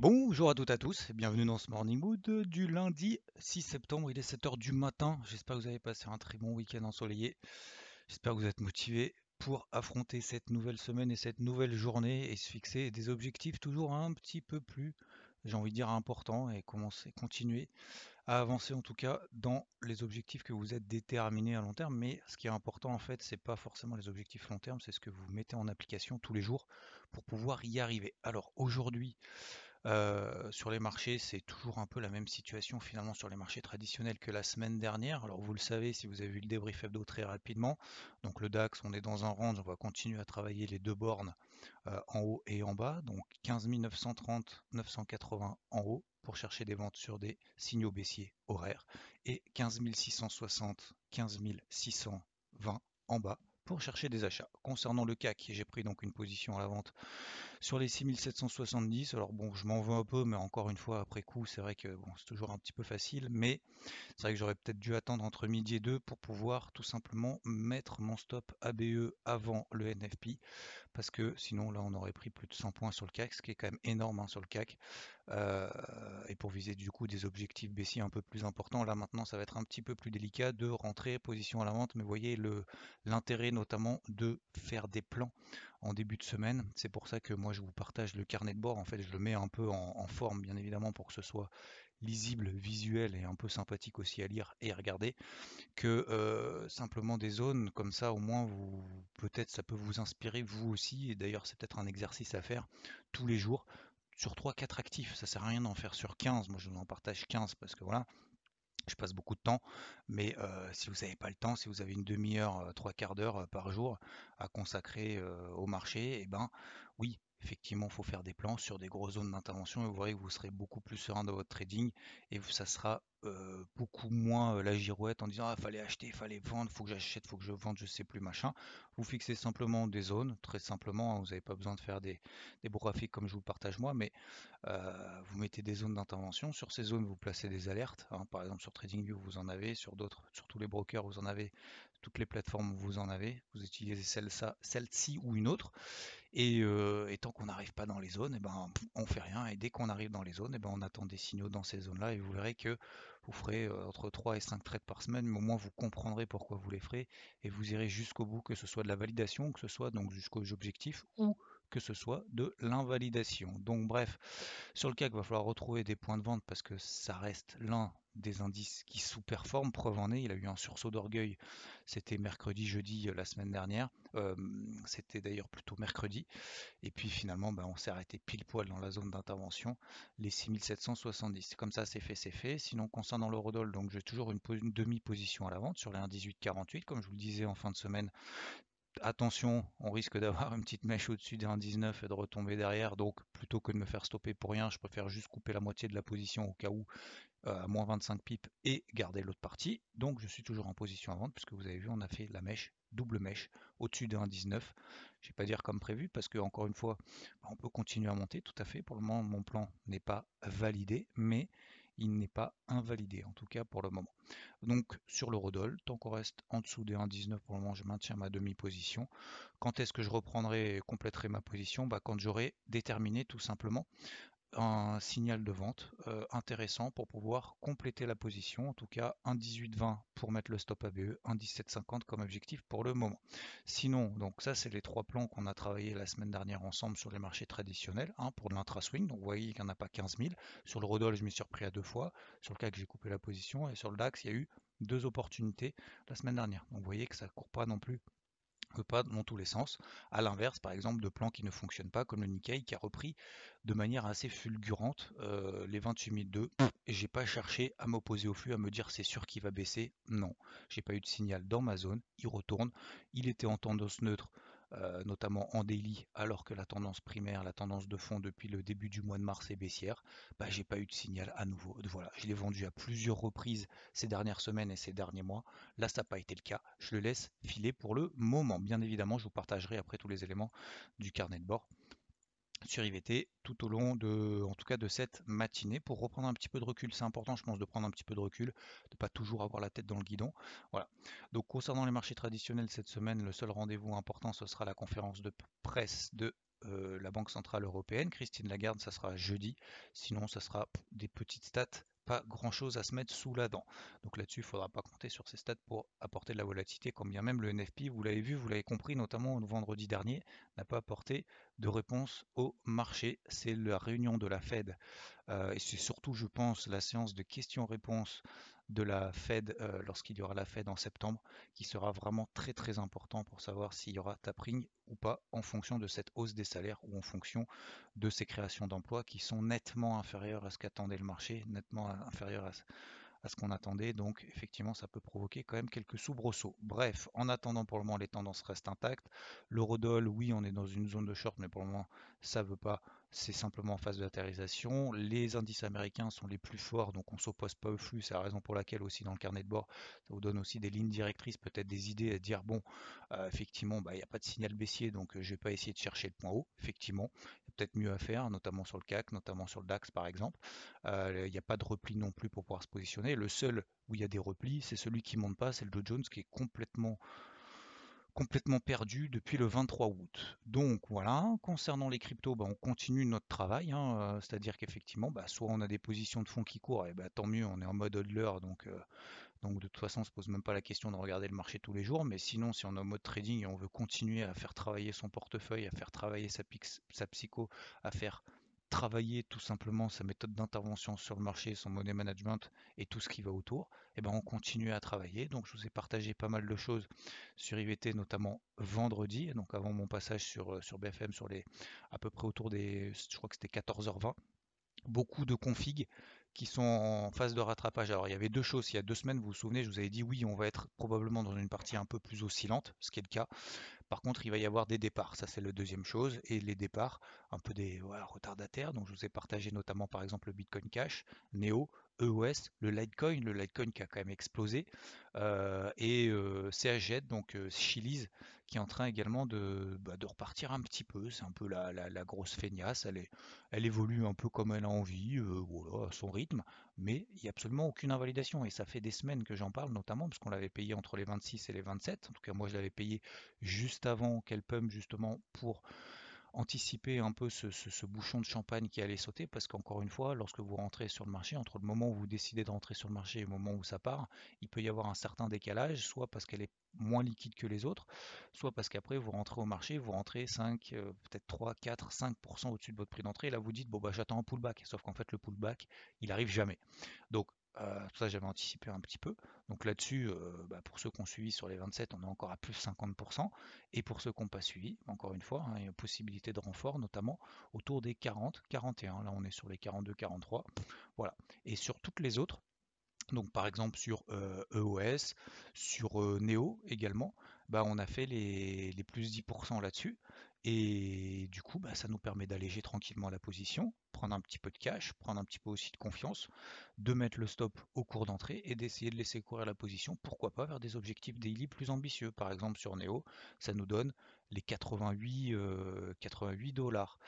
Bonjour à toutes et à tous et bienvenue dans ce Morning Mood du lundi 6 septembre. Il est 7h du matin. J'espère que vous avez passé un très bon week-end ensoleillé. J'espère que vous êtes motivés pour affronter cette nouvelle semaine et cette nouvelle journée et se fixer des objectifs toujours un petit peu plus, j'ai envie de dire, importants et commencer, continuer à avancer en tout cas dans les objectifs que vous êtes déterminés à long terme. Mais ce qui est important en fait, c'est pas forcément les objectifs long terme, c'est ce que vous mettez en application tous les jours pour pouvoir y arriver. Alors aujourd'hui, sur les marchés, c'est toujours un peu la même situation finalement sur les marchés traditionnels que la semaine dernière. Alors vous le savez si vous avez vu le débrief hebdo très rapidement. Donc le DAX, on est dans un range, on va continuer à travailler les deux bornes en haut et en bas. Donc 15 930, 980 en haut pour chercher des ventes sur des signaux baissiers horaires et 15 660, 15 620 en bas pour chercher des achats. Concernant le CAC, j'ai pris donc une position à la vente sur les 6770, alors bon, je m'en veux un peu, mais encore une fois, après coup, c'est vrai que bon, c'est toujours un petit peu facile, mais c'est vrai que j'aurais peut-être dû attendre entre midi et deux pour pouvoir tout simplement mettre mon stop ABE avant le NFP, parce que sinon là, on aurait pris plus de 100 points sur le CAC, ce qui est quand même énorme hein, sur le CAC, euh, et pour viser du coup des objectifs baissiers un peu plus importants, là maintenant, ça va être un petit peu plus délicat de rentrer position à la vente, mais vous voyez l'intérêt notamment de faire des plans en début de semaine. C'est pour ça que moi je vous partage le carnet de bord. En fait, je le mets un peu en, forme, bien évidemment, pour que ce soit lisible, visuel et un peu sympathique aussi à lire et à regarder. Que euh, simplement des zones comme ça, au moins, vous peut-être ça peut vous inspirer vous aussi. Et d'ailleurs, c'est peut-être un exercice à faire tous les jours sur 3-4 actifs. Ça sert à rien d'en faire sur 15. Moi, je vous en partage 15 parce que voilà, je passe beaucoup de temps, mais si vous n'avez pas le temps, si vous avez une demi-heure, trois quarts d'heure par jour à consacrer au marché, et eh ben oui, effectivement, il faut faire des plans sur des grosses zones d'intervention et vous verrez que vous serez beaucoup plus serein dans votre trading et ça sera beaucoup moins la girouette en disant ah fallait acheter, fallait vendre, faut que j'achète, faut que je vende, je sais plus machin. Vous fixez simplement des zones, très simplement, hein, vous n'avez pas besoin de faire des, des graphiques comme je vous partage moi, mais vous mettez des zones d'intervention. Sur ces zones, vous placez des alertes. Hein. par exemple sur TradingView, vous en avez, sur d'autres, sur tous les brokers, vous en avez, toutes les plateformes, vous en avez. Vous utilisez celle-ci ou une autre. Et, tant qu'on n'arrive pas dans les zones, et eh ben, on fait rien. Et dès qu'on arrive dans les zones, eh ben, on attend des signaux dans ces zones-là. Et vous verrez que vous ferez entre 3 et 5 trades par semaine, mais au moins vous comprendrez pourquoi vous les ferez. Et vous irez jusqu'au bout, que ce soit de la validation, que ce soit donc jusqu'aux objectifs, ou que ce soit de l'invalidation. Donc bref, sur le CAC, il va falloir retrouver des points de vente parce que ça reste l'un des indices qui sous-performent. Preuve en est, il a eu un sursaut d'orgueil. C'était mercredi, jeudi la semaine dernière. C'était d'ailleurs plutôt mercredi. Et puis finalement, ben, on s'est arrêté pile poil dans la zone d'intervention, les 6770. Comme ça, c'est fait, c'est fait. Sinon, concernant l'eurodoll, donc j'ai toujours une, une demi-position à la vente sur les 1,1848. Comme je vous le disais en fin de semaine, attention, on risque d'avoir une petite mèche au-dessus des 1,19 et de retomber derrière. Donc, plutôt que de me faire stopper pour rien, je préfère juste couper la moitié de la position au cas où euh, à moins 25 pips et garder l'autre partie. Donc, je suis toujours en position à vendre puisque vous avez vu, on a fait la mèche, double mèche au-dessus des 1,19. Je vais pas dire comme prévu parce que encore une fois, on peut continuer à monter tout à fait. Pour le moment, mon plan n'est pas validé, mais il n'est pas invalidé, en tout cas pour le moment. Donc sur l'eurodoll, tant qu'on reste en dessous des 1,19 pour le moment, je maintiens ma demi-position. Quand est-ce que je reprendrai et compléterai ma position? Bah, Quand j'aurai déterminé tout simplement un signal de vente euh, intéressant pour pouvoir compléter la position. En tout cas, 1,1820 pour mettre le stop ABE, 1,1750 comme objectif pour le moment. Sinon, donc ça, c'est les trois plans qu'on a travaillé la semaine dernière ensemble sur les marchés traditionnels hein, pour de l'intra-swing. Donc vous voyez qu'il n'y en a pas 15 000. Sur le Rodol, je m'y suis repris à deux fois. Sur le CAC, j'ai coupé la position. Et sur le DAX, il y a eu deux opportunités la semaine dernière. Donc vous voyez que ça ne court pas non plus pas dans tous les sens. À l'inverse, par exemple, de plans qui ne fonctionnent pas, comme le Nikkei qui a repris de manière assez fulgurante euh, les 28002. Et j'ai pas cherché à m'opposer au flux, à me dire c'est sûr qu'il va baisser. Non, j'ai pas eu de signal dans ma zone. Il retourne. Il était en tendance neutre euh, notamment en daily, alors que la tendance primaire, la tendance de fond depuis le début du mois de mars est baissière, bah, j'ai pas eu de signal à nouveau. Voilà, je l'ai vendu à plusieurs reprises ces dernières semaines et ces derniers mois. Là, ça n'a pas été le cas. Je le laisse filer pour le moment. Bien évidemment, je vous partagerai après tous les éléments du carnet de bord sur IVT tout au long de, en tout cas de cette matinée pour reprendre un petit peu de recul. C'est important, je pense, de prendre un petit peu de recul, de pas toujours avoir la tête dans le guidon. Voilà. Donc concernant les marchés traditionnels cette semaine, le seul rendez-vous important, ce sera la conférence de presse de euh, la Banque Centrale Européenne. Christine Lagarde, ça sera jeudi. Sinon, ça sera des petites stats pas grand chose à se mettre sous la dent. Donc là-dessus, il ne faudra pas compter sur ces stats pour apporter de la volatilité, quand bien même le NFP, vous l'avez vu, vous l'avez compris, notamment vendredi dernier, n'a pas apporté de réponse au marché. C'est la réunion de la Fed euh, et c'est surtout, je pense, la séance de questions-réponses de la Fed euh, lorsqu'il y aura la Fed en septembre, qui sera vraiment très très important pour savoir s'il y aura tapering ou pas en fonction de cette hausse des salaires ou en fonction de ces créations d'emplois qui sont nettement inférieures à ce qu'attendait le marché, nettement inférieures à, ce qu'on attendait. Donc effectivement, ça peut provoquer quand même quelques soubresauts. Bref, en attendant pour le moment, les tendances restent intactes. L'eurodoll, oui, on est dans une zone de short, mais pour le moment, ça ne veut pas c'est simplement en phase de latérisation. Les indices américains sont les plus forts, donc on ne s'oppose pas au flux. C'est la raison pour laquelle aussi dans le carnet de bord, ça vous donne aussi des lignes directrices, peut-être des idées à dire, bon, euh, effectivement, bah, il n'y a pas de signal baissier, donc euh, je ne vais pas essayer de chercher le point haut. Effectivement, il y a peut-être mieux à faire, notamment sur le CAC, notamment sur le DAX par exemple. Euh, il n'y a pas de repli non plus pour pouvoir se positionner. Le seul où il y a des replis, c'est celui qui ne monte pas, c'est le Dow Jones qui est complètement complètement perdu depuis le 23 août. Donc voilà, concernant les cryptos, bah, on continue notre travail, hein, c'est-à-dire qu'effectivement, bah, soit on a des positions de fonds qui courent, et bah, tant mieux, on est en mode hodler, donc, donc de toute façon on se pose même pas la question de regarder le marché tous les jours, mais sinon si on est en mode trading et on veut continuer à faire travailler son portefeuille, à faire travailler sa, sa psycho, à faire travailler tout simplement sa méthode d'intervention sur le marché, son money management et tout ce qui va autour, et eh ben on continue à travailler. Donc je vous ai partagé pas mal de choses sur IVT, notamment vendredi, donc avant mon passage sur, euh, sur BFM sur les à peu près autour des je crois que c'était 14h20. Beaucoup de configs qui sont en phase de rattrapage. Alors il y avait deux choses, il y a deux semaines, vous vous souvenez, je vous avais dit oui, on va être probablement dans une partie un peu plus oscillante, ce qui est le cas. Par contre, il va y avoir des départs, ça c'est la deuxième chose, et les départs, un peu des retardataires, donc je vous ai partagé notamment par exemple le Bitcoin Cash, Neo, EOS, le Litecoin, le Litecoin qui a quand même explosé, euh, et euh, CHZ, donc euh, Chili's, qui est en train également de, bah, repartir un petit peu. C'est un peu la, grosse feignasse, elle, évolue un peu comme elle a envie, voilà, à son rythme, mais il n'y a absolument aucune invalidation. Et ça fait des semaines que j'en parle, notamment parce qu'on l'avait payé entre les 26 et les 27. En tout cas, moi je l'avais payé juste avant qu'elle pump justement pour anticiper un peu ce, bouchon de champagne qui allait sauter, parce qu'encore une fois, lorsque vous rentrez sur le marché, entre le moment où vous décidez de rentrer sur le marché et le moment où ça part, il peut y avoir un certain décalage, soit parce qu'elle est moins liquide que les autres, soit parce qu'après vous rentrez au marché, vous rentrez 5, euh, peut-être 3, 4, 5% au-dessus de votre prix d'entrée, et là vous dites, bon bah j'attends un pullback, sauf qu'en fait le pullback, il arrive jamais. Donc euh, ça, j'avais anticipé un petit peu. Donc là-dessus, euh, bah, pour ceux qui ont suivi sur les 27, on est encore à plus 50%. Et pour ceux qui n'ont pas suivi, encore une fois, hein, il y a une possibilité de renfort, notamment autour des 40, 41. Là, on est sur les 42, 43. Voilà. Et sur toutes les autres, donc par exemple sur EOS, euh, e sur Neo également, bah, on a fait les, les plus 10% là-dessus. Et du coup, bah, ça nous permet d'alléger tranquillement la position, prendre un petit peu de cash, prendre un petit peu aussi de confiance, de mettre le stop au cours d'entrée et d'essayer de laisser courir la position, pourquoi pas vers des objectifs daily plus ambitieux. Par exemple sur Neo, ça nous donne les 88, 88 euh, dollars.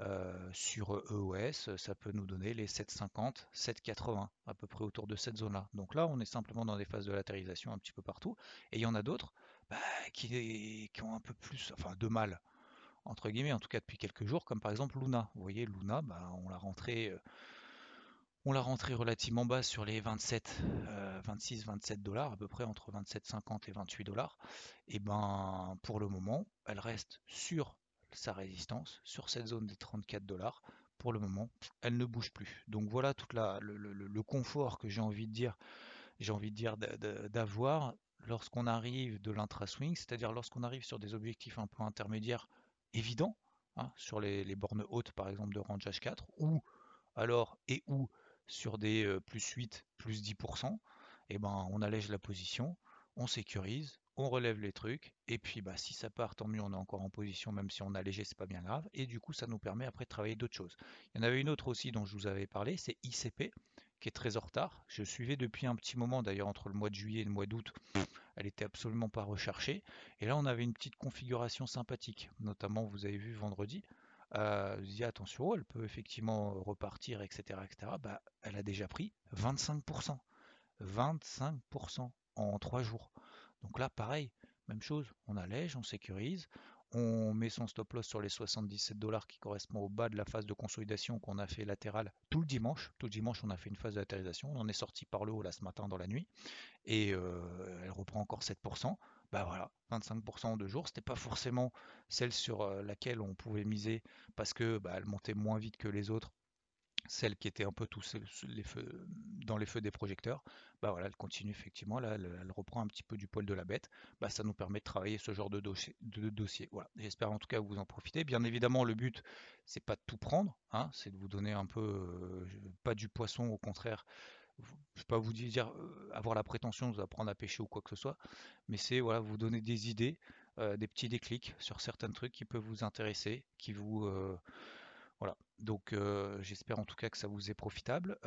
Euh, sur EOS, ça peut nous donner les 7,50, 7,80, à peu près autour de cette zone-là. Donc là, on est simplement dans des phases de latérisation un petit peu partout. Et il y en a d'autres bah, qui, qui ont un peu plus, enfin de mal entre guillemets, en tout cas depuis quelques jours, comme par exemple Luna. Vous voyez, Luna, bah, on l'a rentré, euh, on l'a rentré relativement bas sur les 27, 26, 27 dollars, à peu près entre 27,50 et 28 dollars. Et ben, pour le moment, elle reste sur sa résistance, sur cette zone des 34 dollars. Pour le moment, elle ne bouge plus. Donc voilà tout le, le, confort que j'ai envie de dire, j'ai envie de dire d'avoir lorsqu'on arrive de l'intra-swing, c'est-à-dire lorsqu'on arrive sur des objectifs un peu intermédiaires évident, hein, sur les, bornes hautes par exemple de range H4, ou alors et ou sur des plus 8, plus 10%, et eh ben on allège la position, on sécurise, on relève les trucs, et puis bah, si ça part, tant mieux, on est encore en position, même si on a c'est pas bien grave, et du coup ça nous permet après de travailler d'autres choses. Il y en avait une autre aussi dont je vous avais parlé, c'est ICP, qui est très en retard. Je suivais depuis un petit moment, d'ailleurs entre le mois de juillet et le mois d'août, elle était absolument pas recherchée, et là on avait une petite configuration sympathique, notamment vous avez vu vendredi, euh, je dis attention, elle peut effectivement repartir, etc. etc. Bah, elle a déjà pris 25%. 25% en 3 jours. Donc là, pareil, même chose, on allège, on sécurise, on met son stop loss sur les 77 dollars qui correspond au bas de la phase de consolidation qu'on a fait latérale tout le dimanche. Tout le dimanche, on a fait une phase de On en est sorti par le haut là ce matin dans la nuit et euh, elle reprend encore 7%. Bah voilà, 25% en deux jours. C'était pas forcément celle sur euh, laquelle on pouvait miser parce que bah, montait moins vite que les autres celle qui était un peu tous feux, dans les feux des projecteurs, bah elle continue effectivement, là, elle, reprend un petit peu du poil de la bête, bah ça nous permet de travailler ce genre de dossier. De. Voilà, j'espère en tout cas que vous en profitez. Bien évidemment, le but, c'est pas de tout prendre, hein, c'est de vous donner un peu, euh, pas du poisson, au contraire, je vais pas vous dire euh, avoir la prétention de vous apprendre à pêcher ou quoi que ce soit, mais c'est voilà, vous donner des idées, euh, des petits déclics sur certains trucs qui peuvent vous intéresser, qui vous donc j'espère en tout cas que ça vous est profitable.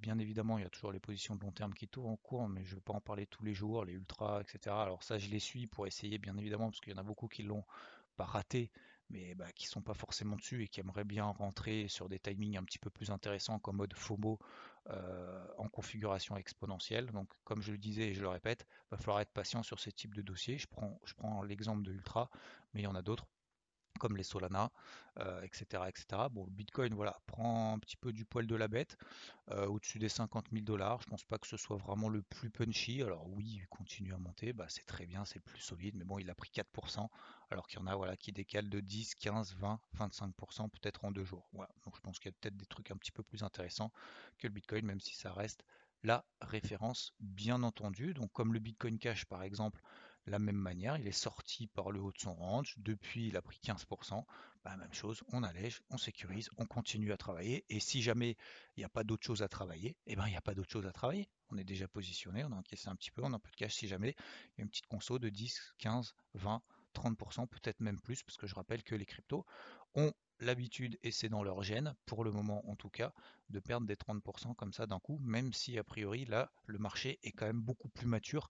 bien évidemment, il y a toujours les positions de long terme qui tournent en cours, mais je ne vais pas en parler tous les jours, les ultras, etc. Alors ça, je les suis pour essayer, bien évidemment, parce qu'il y en a beaucoup qui l'ont pas raté, mais bah, qui sont pas forcément dessus et qui aimeraient bien rentrer sur des timings un petit peu plus intéressants comme mode FOMO en configuration exponentielle. Donc comme je le disais et je le répète, il va falloir être patient sur ce type de dossier. Je prends, je prends l'exemple de Ultra, mais il y en a d'autres comme les Solana, etc., euh, etc. Bon, le Bitcoin, voilà, prend un petit peu du poil de la bête, euh, au-dessus des 50 000 dollars. Je pense pas que ce soit vraiment le plus punchy. Alors oui, il continue à monter, bah, c'est très bien, c'est plus solide, mais bon, il a pris 4%, alors qu'il y en a voilà, qui décalent de 10, 15, 20, 25% peut-être en deux jours. Voilà. Donc je pense qu'il y a peut-être des trucs un petit peu plus intéressants que le Bitcoin, même si ça reste la référence, bien entendu. Donc comme le Bitcoin Cash, par exemple, la même manière, il est sorti par le haut de son range, depuis il a pris 15%, bah, même chose, on allège, on sécurise, on continue à travailler, et si jamais il n'y a pas d'autre chose à travailler, eh ben il n'y a pas d'autre chose à travailler. On est déjà positionné, on a encaissé un petit peu, on a un peu de cash. Si jamais il y a une petite conso de 10, 15, 20, 30%, peut-être même plus, parce que je rappelle que les cryptos ont l'habitude, et c'est dans leur gène, pour le moment en tout cas, de perdre des 30% comme ça d'un coup, même si a priori là, le marché est quand même beaucoup plus mature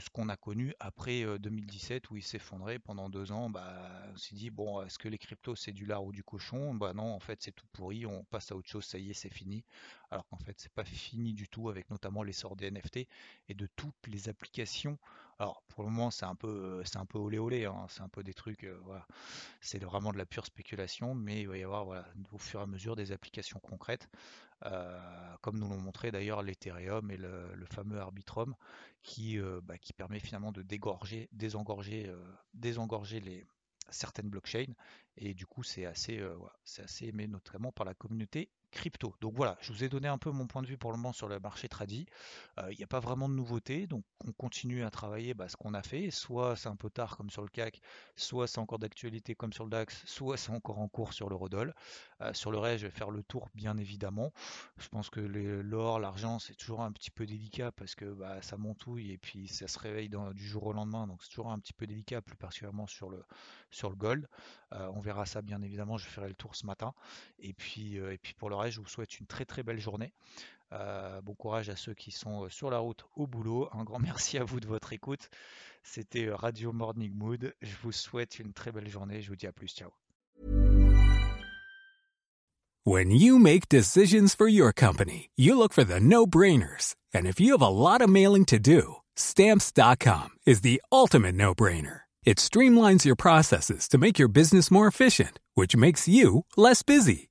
ce qu'on a connu après 2017 où il s'effondrait pendant deux ans. Bah, on s'est dit, bon, est-ce que les cryptos c'est du lard ou du cochon? Bah non, en fait c'est tout pourri, on passe à autre chose, ça y est, c'est fini. Alors qu'en fait c'est pas fini du tout avec notamment l'essor des NFT et de toutes les applications. Alors pour le moment c'est un peu c'est un peu olé olé, hein. c'est un peu des trucs, voilà. c'est vraiment de la pure spéculation, mais il va y avoir au fur et à mesure des applications concrètes. Euh, comme nous l'ont montré d'ailleurs l'Ethereum et le, fameux Arbitrum, qui, euh, bah, qui permet finalement de dégorger, désengorger, euh, désengorger les, certaines blockchains. Et du coup, c'est assez aimé notamment par la communauté crypto. Donc voilà, je vous ai donné un peu mon point de vue pour le moment sur le marché tradi. Euh, il n'y a pas vraiment de nouveautés, donc on continue à travailler bah, ce qu'on a fait. Soit c'est un peu tard comme sur le CAC, soit c'est encore d'actualité comme sur le DAX, soit c'est encore en cours sur le Rodol. Euh, sur le reste, je vais faire le tour bien évidemment. Je pense que l'or, l'argent, c'est toujours un petit peu délicat parce que bah, ça montouille et puis ça se réveille du jour au lendemain, donc c'est toujours un petit peu délicat, plus particulièrement sur le, sur le gold. Euh, on verra ça bien évidemment, je ferai le tour ce matin. Et puis, et puis pour le reste, je vous souhaite une très très belle journée. Euh, bon courage à ceux qui sont euh, sur la route au boulot. Un grand merci à vous de votre écoute. C'était euh, Radio Morning Mood. Je vous souhaite une très belle journée. Je vous dis à plus. Ciao. When you make decisions for your company, you look for the no-brainers. And if you have a lot of mailing to do, stamps.com is the ultimate no-brainer. It streamlines your processes to make your business more efficient, which makes you less busy.